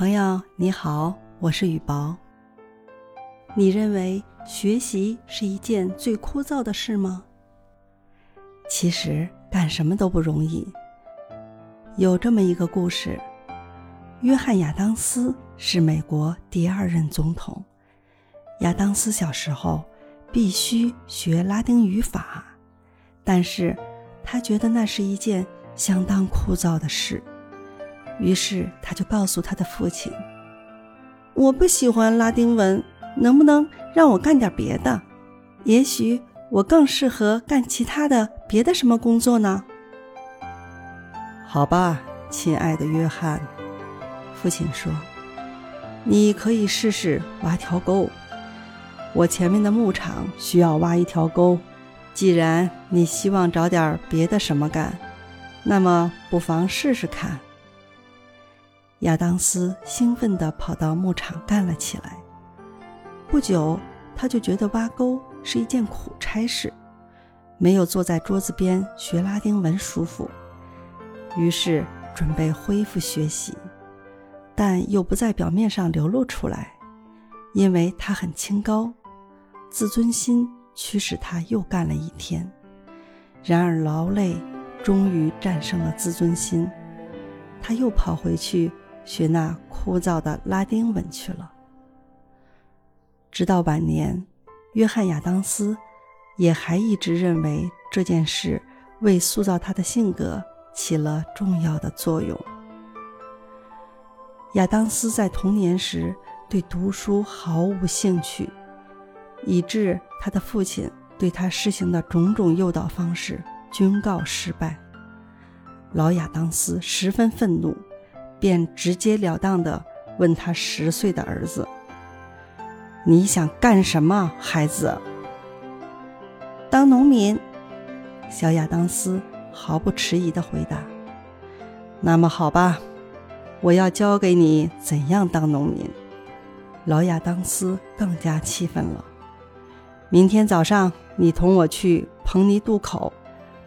朋友你好，我是雨薄。你认为学习是一件最枯燥的事吗？其实干什么都不容易。有这么一个故事：约翰·亚当斯是美国第二任总统。亚当斯小时候必须学拉丁语法，但是他觉得那是一件相当枯燥的事。于是他就告诉他的父亲：“我不喜欢拉丁文，能不能让我干点别的？也许我更适合干其他的别的什么工作呢？”好吧，亲爱的约翰，父亲说：“你可以试试挖条沟。我前面的牧场需要挖一条沟。既然你希望找点别的什么干，那么不妨试试看。”亚当斯兴奋地跑到牧场干了起来。不久，他就觉得挖沟是一件苦差事，没有坐在桌子边学拉丁文舒服。于是准备恢复学习，但又不在表面上流露出来，因为他很清高，自尊心驱使他又干了一天。然而劳累终于战胜了自尊心，他又跑回去。学那枯燥的拉丁文去了。直到晚年，约翰·亚当斯也还一直认为这件事为塑造他的性格起了重要的作用。亚当斯在童年时对读书毫无兴趣，以致他的父亲对他施行的种种诱导方式均告失败。老亚当斯十分愤怒。便直截了当地问他十岁的儿子：“你想干什么，孩子？”“当农民。”小亚当斯毫不迟疑地回答。“那么好吧，我要教给你怎样当农民。”老亚当斯更加气愤了。“明天早上，你同我去彭尼渡口，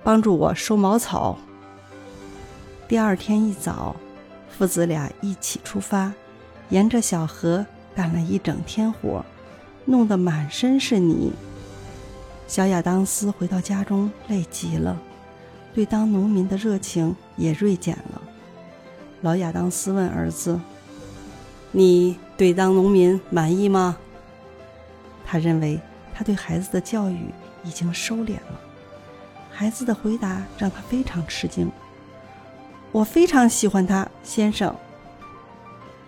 帮助我收茅草。”第二天一早。父子俩一起出发，沿着小河干了一整天活，弄得满身是泥。小亚当斯回到家中累极了，对当农民的热情也锐减了。老亚当斯问儿子：“你对当农民满意吗？”他认为他对孩子的教育已经收敛了。孩子的回答让他非常吃惊。我非常喜欢他，先生。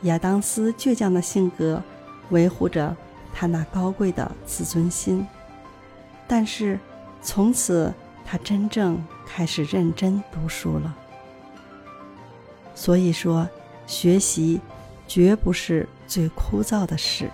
亚当斯倔强的性格维护着他那高贵的自尊心，但是从此他真正开始认真读书了。所以说，学习绝不是最枯燥的事。